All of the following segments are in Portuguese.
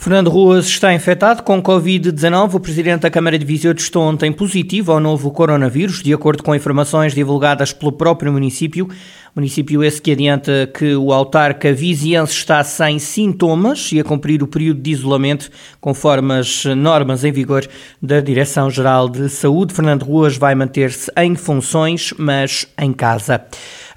Fernando Ruas está infectado com Covid-19. O presidente da Câmara de Viseu testou ontem positivo ao novo coronavírus, de acordo com informações divulgadas pelo próprio município. Município esse que adianta que o autarca viziense está sem sintomas e a cumprir o período de isolamento conforme as normas em vigor da Direção-Geral de Saúde. Fernando Ruas vai manter-se em funções, mas em casa.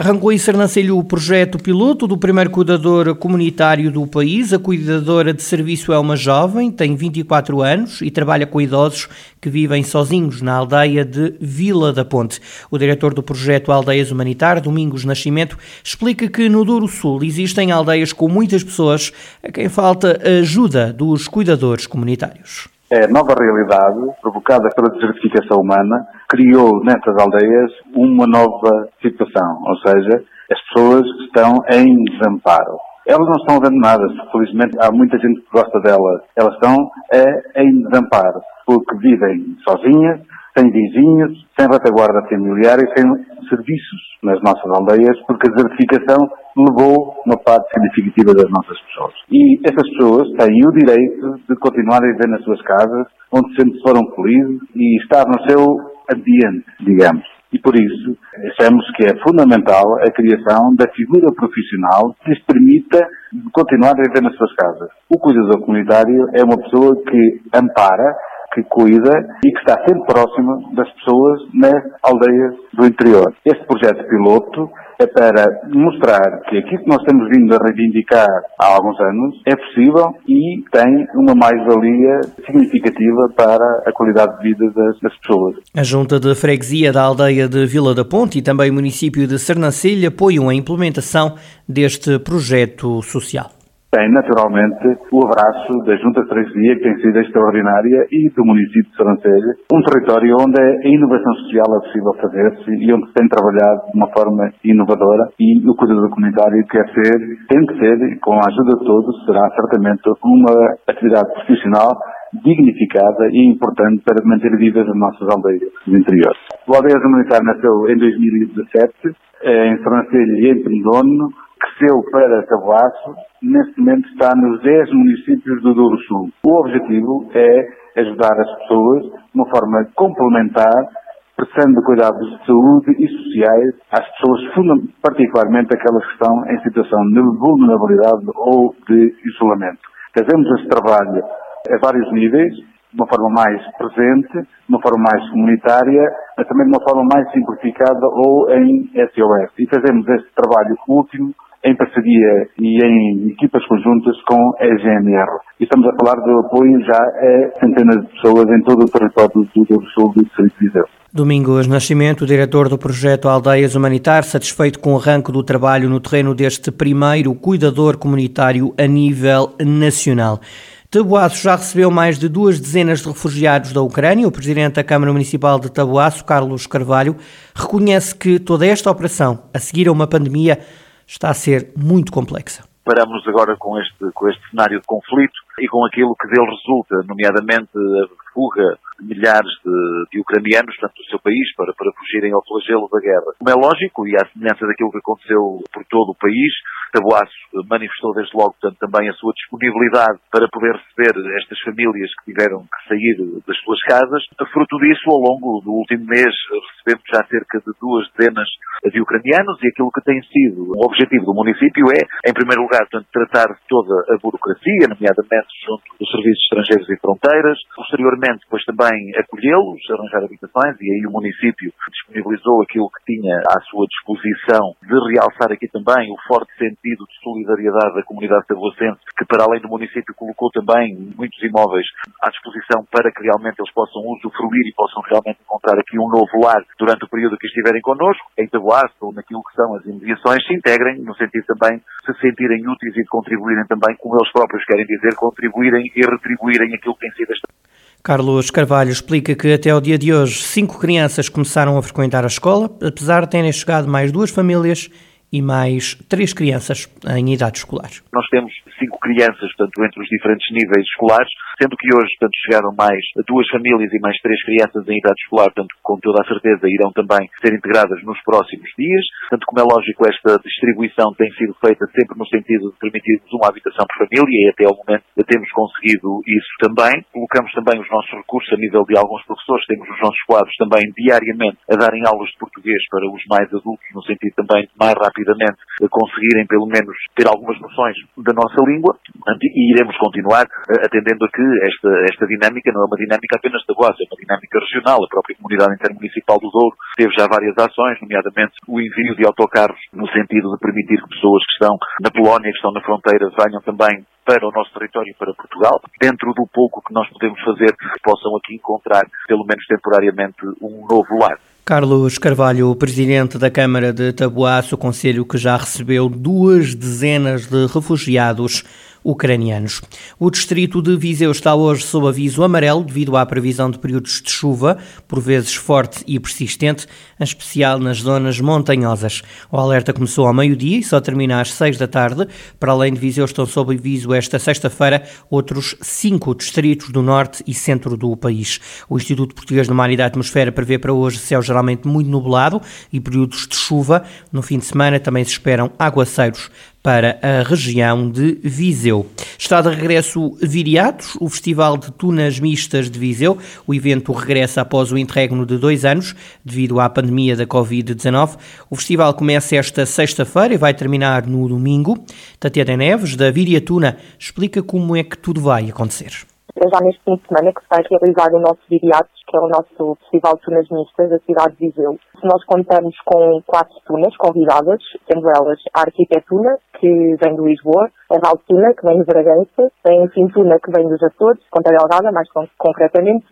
Arrancou em Sernancelho o projeto piloto do primeiro cuidador comunitário do país. A cuidadora de serviço é uma jovem, tem 24 anos e trabalha com idosos que vivem sozinhos na aldeia de Vila da Ponte. O diretor do projeto Aldeias Humanitar, Domingos Nascimento, explica que no Douro Sul existem aldeias com muitas pessoas a quem falta ajuda dos cuidadores comunitários. É nova realidade provocada pela desertificação humana criou nessas aldeias uma nova situação, ou seja, as pessoas estão em desamparo. Elas não estão abandonadas, felizmente há muita gente que gosta delas. Elas estão é, em desamparo, porque vivem sozinhas, sem vizinhos, sem retaguarda familiar e sem serviços nas nossas aldeias, porque a desertificação levou uma parte significativa das nossas pessoas. E essas pessoas têm o direito de continuar a viver nas suas casas, onde sempre foram felizes e estar no seu ambiente, digamos. E por isso, achamos que é fundamental a criação da figura profissional que lhes permita continuar a viver nas suas casas. O cuidador comunitário é uma pessoa que ampara, que cuida e que está sempre próximo das pessoas nas aldeias do interior. Este projeto piloto é para mostrar que aquilo que nós temos vindo a reivindicar há alguns anos é possível e tem uma mais-valia significativa para a qualidade de vida das, das, pessoas. A Junta de Freguesia da aldeia de Vila da Ponte e também o município de Sernancelha apoiam a implementação deste projeto social tem naturalmente o abraço da Junta de Freguesia, que tem sido extraordinária, e do município de Sobrancelha, um território onde a inovação social é possível fazer-se e onde se tem trabalhado de uma forma inovadora e o cuidado comunitário quer ser, tem que ser, com a ajuda de todos, será certamente uma atividade profissional dignificada e importante para manter vivas as nossas aldeias do interior. O Aldeias Humanitário nasceu em 2017, em Sobrancelha e em Pendono, cresceu para Tabuaço, neste momento está nos 10 municípios do Douro Sul. O objetivo é ajudar as pessoas de uma forma complementar, prestando cuidados de saúde e sociais às pessoas, particularmente aquelas que estão em situação de vulnerabilidade ou de isolamento. Fazemos esse trabalho a vários níveis, de uma forma mais presente, de uma forma mais comunitária, mas também de uma forma mais simplificada ou em SOS. E fazemos este trabalho último em parceria e em equipas conjuntas com a GMR. E estamos a falar do apoio já a centenas de pessoas em todo o território do Douro Sul do Distrito de Viseu. Domingos Nascimento, diretor do projeto Aldeias Humanitar, satisfeito com o arranque do trabalho no terreno deste primeiro cuidador comunitário a nível nacional. Tabuaço já recebeu mais de duas dezenas de refugiados da Ucrânia. O presidente da Câmara Municipal de Tabuaço, Carlos Carvalho, reconhece que toda esta operação, a seguir a uma pandemia, está a ser muito complexa. Paramos agora com este, com este cenário de conflito e com aquilo que dele resulta, nomeadamente a fuga milhares de, de, ucranianos, portanto, do seu país, para, para fugirem ao flagelo da guerra. Como é lógico, e à semelhança daquilo que aconteceu por todo o país, Tabuaço manifestou desde logo, portanto, também a sua disponibilidade para poder receber estas famílias que tiveram que sair das suas casas. Fruto disso, ao longo do último mês, recebemos já cerca de duas dezenas de ucranianos e aquilo que tem sido o objetivo do município é, em primeiro lugar, portanto, tratar toda a burocracia, nomeadamente junto dos serviços estrangeiros e fronteiras, posteriormente, depois também acolhê-los, arranjar habitações, e aí o município disponibilizou aquilo que tinha à sua disposição de realçar aqui também o forte sentido de solidariedade da comunidade tabuacense, que para além do município colocou também muitos imóveis à disposição para que realmente eles possam usufruir e possam realmente encontrar aqui um novo lar durante o período que estiverem connosco, em Tabuaço ou naquilo que são as imediações, se integrem, no sentido também se sentirem úteis e de contribuírem também, como eles próprios querem dizer, contribuírem e retribuírem aquilo que tem sido esta Carlos Carvalho explica que até o dia de hoje cinco crianças começaram a frequentar a escola, apesar de terem chegado mais duas famílias e mais três crianças em idade escolar. Nós temos cinco crianças, portanto, entre os diferentes níveis escolares, sendo que hoje, portanto, chegaram mais duas famílias e mais três crianças em idade escolar, portanto, com toda a certeza irão também ser integradas nos próximos dias. Portanto, como é lógico, esta distribuição tem sido feita sempre no sentido de permitirmos uma habitação por família e até ao momento temos conseguido isso também. Colocamos também os nossos recursos a nível de alguns professores, temos os nossos quadros também diariamente a darem aulas de português para os mais adultos, no sentido também de mais rapidamente conseguirem pelo menos ter algumas noções da nossa língua e iremos continuar eh, atendendo a que esta, esta dinâmica não é uma dinâmica apenas da Boas, é uma dinâmica regional. A própria comunidade intermunicipal do Douro teve já várias ações, nomeadamente o envio de autocarros no sentido de permitir que pessoas que estão na Polónia, que estão na fronteira, venham também para o nosso território para Portugal, dentro do pouco que nós podemos fazer, possam aqui encontrar, pelo menos temporariamente, um novo lar. Carlos Carvalho, presidente da Câmara de Taboaço, o conselho que já recebeu duas dezenas de refugiados ucranianos. O distrito de Viseu está hoje sob aviso amarelo devido à previsão de períodos de chuva, por vezes forte e persistente, em especial nas zonas montanhosas. O alerta começou ao meio-dia e só termina às seis da tarde. Para além de Viseu, estão sob aviso esta sexta-feira outros cinco distritos do norte e centro do país. O Instituto Português do Mar e da Atmosfera prevê para hoje céu geralmente muito nublado e períodos de chuva. No fim de semana também se esperam aguaceiros para a região de Viseu. Está de regresso Viriatos, o Festival de Tunas Mistas de Viseu. O evento regressa após o interregno de dois anos, devido à pandemia da Covid-19. O festival começa esta sexta-feira e vai terminar no domingo. Tatiana Neves, da Viriatuna, explica como é que tudo vai acontecer é já neste fim de semana que se vai realizar o nosso Viriatos, que é o nosso Festival de Tunas Mistas da cidade de Viseu. Nós contamos com quatro tunas convidadas, sendo elas a Arquitetuna, que vem do Lisboa, a Valtuna, que vem de Bragança, a Enfintuna, que vem dos Açores, Ponta Delgada, mais concretamente,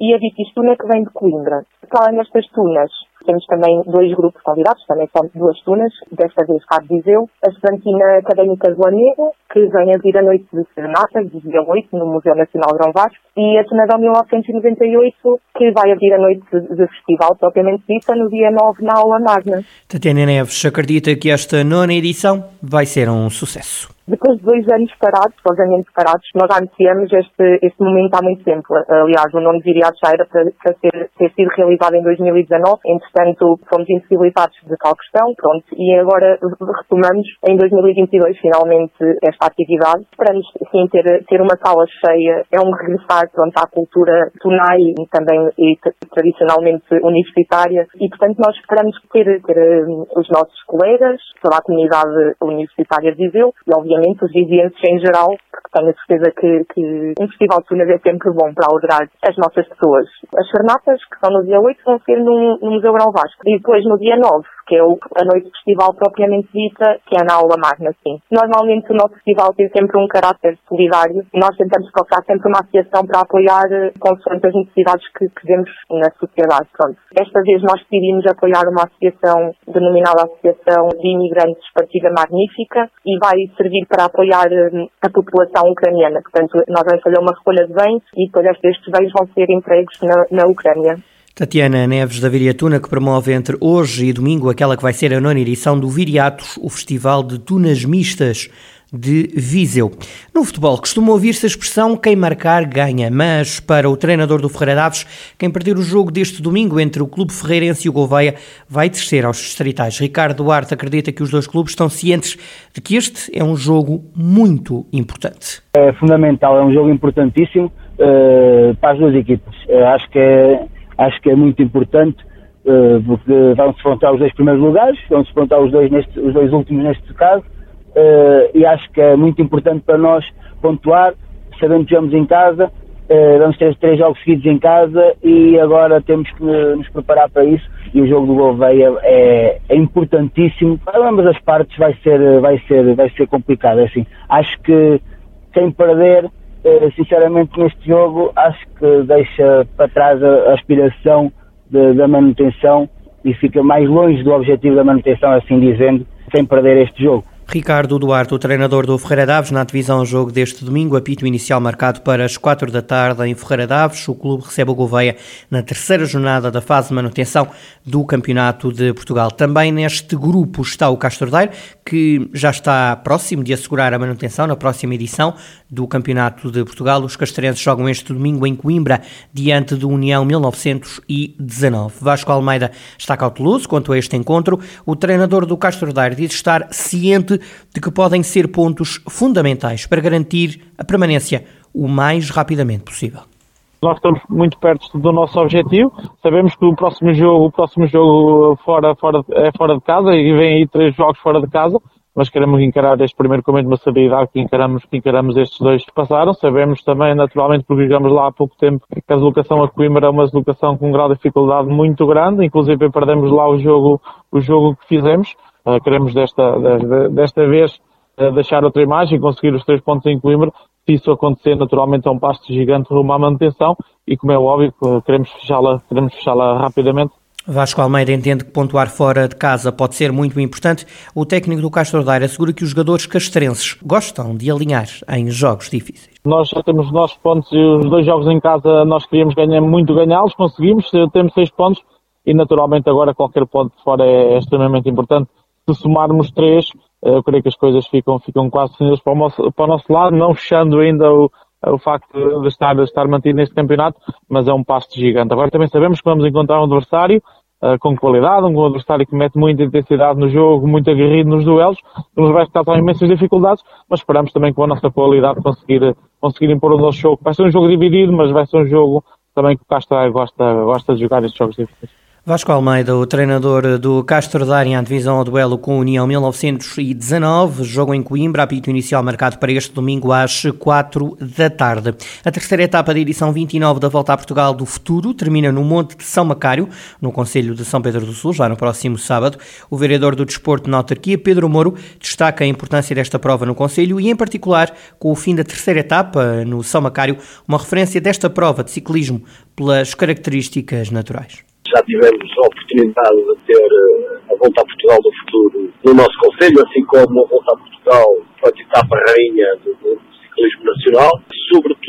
e a Vitistuna, que vem de Coimbra. Para além destas tunas, temos também dois grupos convidados, também são duas tunas, desta vez Cabo Viseu, a Estudantina Académica do Amigo, que vem a vir a noite de serenata, de dia 8, no Museu Nacional Grão Vasco, e a Tunadão 1998, que vai abrir a noite de festival, propriamente dita, no dia 9, na aula magna. Tatiana Neves acredita que esta nona edição vai ser um sucesso. Depois de dois anos parados, obviamente parados, nós já anunciamos este, este momento há muito tempo. Aliás, o nono viriado já era para, para ser, ter sido realizado em 2019, entretanto fomos impossibilitados de tal questão, pronto, e agora retomamos em 2022 finalmente esta atividade. Esperamos sim ter, ter uma sala cheia, é um regressar pronto, à cultura tunai também e, tradicionalmente universitária e portanto nós esperamos ter, ter um, os nossos colegas, toda a comunidade universitária de Viseu e obviamente os vizinhos em geral, porque tenho a certeza que, que um festival de tunas é sempre bom para alegrar as nossas pessoas. As fernatas, que são no dia 8, vão ser no, no Museu Vasco. E depois, no dia 9, que é o, a noite do festival propriamente dita, que é na aula magna, sim. Normalmente o nosso festival tem sempre um caráter solidário. Nós tentamos procurar sempre uma associação para apoiar eh, consoante as necessidades que, que vemos na sociedade. Pronto. Desta vez nós decidimos apoiar uma associação denominada Associação de Imigrantes Partida Magnífica e vai servir para apoiar eh, a população ucraniana. Portanto, nós vamos fazer uma recolha de bens e depois estes bens vão ser entregues na, na Ucrânia. Tatiana Neves da Viriatuna, que promove entre hoje e domingo aquela que vai ser a nona edição do Viriatos, o Festival de Tunas Mistas de Viseu. No futebol costuma ouvir-se a expressão quem marcar ganha, mas para o treinador do Ferreira Daves, quem perder o jogo deste domingo entre o Clube Ferreirense e o Gouveia vai descer aos distritais. Ricardo Duarte acredita que os dois clubes estão cientes de que este é um jogo muito importante. É fundamental, é um jogo importantíssimo uh, para as duas equipas. Uh, acho que é acho que é muito importante uh, porque vão-se enfrentar os dois primeiros lugares, vão-se enfrentar os dois, neste, os dois últimos neste caso, uh, e acho que é muito importante para nós pontuar, sabendo que jogamos em casa, uh, vamos ter três jogos seguidos em casa e agora temos que nos preparar para isso e o jogo do Gouveia é, é importantíssimo. Para ambas as partes vai ser, vai ser, vai ser complicado. É assim, acho que quem perder sinceramente neste jogo acho que deixa para trás a, aspiração de, da manutenção e fica mais longe do objetivo da manutenção, assim dizendo, sem perder este jogo. Ricardo Duarte, o treinador do Ferreira Daves, na divisão jogo deste domingo, apito inicial marcado para as 4 da tarde em Ferreira Daves. O clube recebe o Gouveia na terceira jornada da fase de manutenção do Campeonato de Portugal. Também neste grupo está o Castordeiro, que já está próximo de assegurar a manutenção na próxima edição do Campeonato de Portugal. Os castrenses jogam este domingo em Coimbra, diante do União 1919. Vasco Almeida está cauteloso quanto a este encontro. O treinador do Castordeiro diz estar ciente de que podem ser pontos fundamentais para garantir a permanência o mais rapidamente possível. Nós estamos muito perto do nosso objetivo. Sabemos que o próximo jogo, o próximo jogo fora, fora, é fora de casa e vem aí três jogos fora de casa. Mas queremos encarar este primeiro com a mesma seriedade que encaramos, que encaramos estes dois que passaram. Sabemos também, naturalmente, porque jogamos lá há pouco tempo, que a deslocação a Coimbra é uma deslocação com um grau de dificuldade muito grande. Inclusive perdemos lá o jogo, o jogo que fizemos. Uh, queremos desta, desta, desta vez uh, deixar outra imagem e conseguir os três pontos em Coimbra. Se isso acontecer, naturalmente é um passo gigante rumo à manutenção e, como é óbvio, uh, queremos fechá-la, queremos fechá-la rapidamente. Vasco Almeida entende que pontuar fora de casa pode ser muito importante. O técnico do Castro Daire assegura que os jogadores castrenses gostam de alinhar em jogos difíceis. Nós já temos os nossos pontos e os dois jogos em casa nós queríamos ganhar muito ganhá-los, conseguimos, temos seis pontos e naturalmente agora qualquer ponto de fora é, é extremamente importante se somarmos três, eh, eu creio que as coisas ficam, ficam quase definidas para o nosso, para o nosso lado, não fechando ainda o, o facto de estar, de estar mantido neste campeonato, mas é um passo gigante. Agora também sabemos que vamos encontrar um adversário uh, com qualidade, um adversário que mete muita intensidade no jogo, muito aguerrido nos duelos, nos vai causar imensas dificuldades, mas esperamos também com a nossa qualidade conseguir, conseguir impor o nosso jogo. Vai ser um jogo dividido, mas vai ser um jogo também que o Castro gosta, gosta de jogar estes jogos difíceis. Vasco Almeida, o treinador do Castro Daire, em divisão ao duelo com a União 1919, jogo em Coimbra, apito inicial marcado para este domingo às 4 da tarde. A terceira etapa da edição 29 da Volta a Portugal do Futuro termina no Monte de São Macário, no Conselho de São Pedro do Sul, já no próximo sábado. O vereador do Desporto na autarquia, Pedro Moro, destaca a importância desta prova no Conselho e, em particular, com o fim da terceira etapa no São Macário, uma referência desta prova de ciclismo pelas características naturais já tivemos a oportunidade de ter eh, a Volta a Portugal do futuro no nosso Conselho, assim como a Volta a Portugal para a rainha do, do ciclismo nacional, sobretudo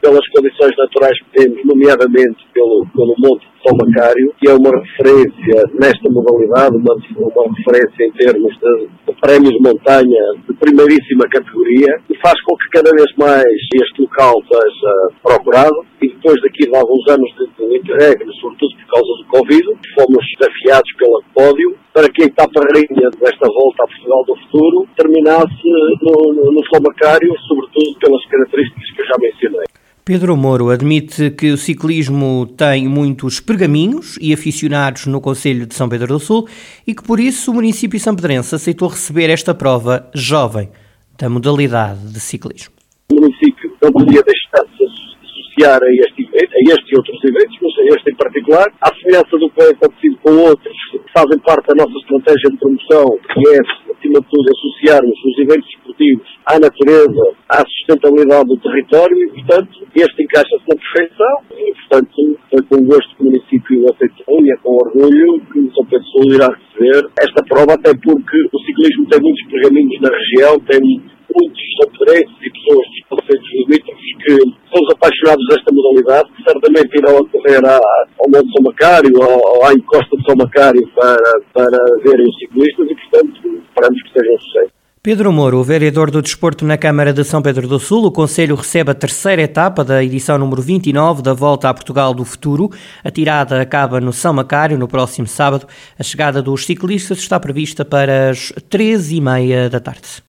pelas condições naturais que temos, nomeadamente pelo, pelo Monte de São Macário, que é uma referência nesta modalidade, uma, uma referência em termos de, de prémios de montanha de primeiríssima categoria, e faz com que cada vez mais este local seja procurado, e depois daqui de alguns anos de, de interregno, sobretudo por causa do Covid, fomos desafiados pelo pódio para que a etapa rainha desta volta a Portugal do futuro terminasse no, no, no Macário, sobretudo pelas características já mencionei. Pedro Moro admite que o ciclismo tem muitos pergaminhos e aficionados no Conselho de São Pedro do Sul e que por isso o município Pedrense aceitou receber esta prova jovem da modalidade de ciclismo. O município não podia deixar de se associar a este, a este e outros eventos, mas a este em particular, à semelhança do que é acontecido com outros que fazem parte da nossa estratégia de promoção, que é, acima de tudo, associarmos os eventos esportivos à natureza, à sustentabilidade do território e, portanto, este encaixa-se na perfeição e, portanto, foi com gosto que o município aceitou e é com orgulho que o São Pedro Sul irá receber esta prova, até porque o ciclismo tem muitos pergaminhos na região, tem muitos soperenses e pessoas dos conceitos limítrofes que são os apaixonados desta modalidade, que certamente irão acorrer ao Monte São Macário ou à encosta de São Macário para, para verem os ciclistas e, portanto, esperamos que seja um sucesso. Pedro Moro, vereador do Desporto na Câmara de São Pedro do Sul, o Conselho recebe a terceira etapa da edição número 29 da Volta a Portugal do Futuro. A tirada acaba no São Macário no próximo sábado. A chegada dos ciclistas está prevista para as três e meia da tarde.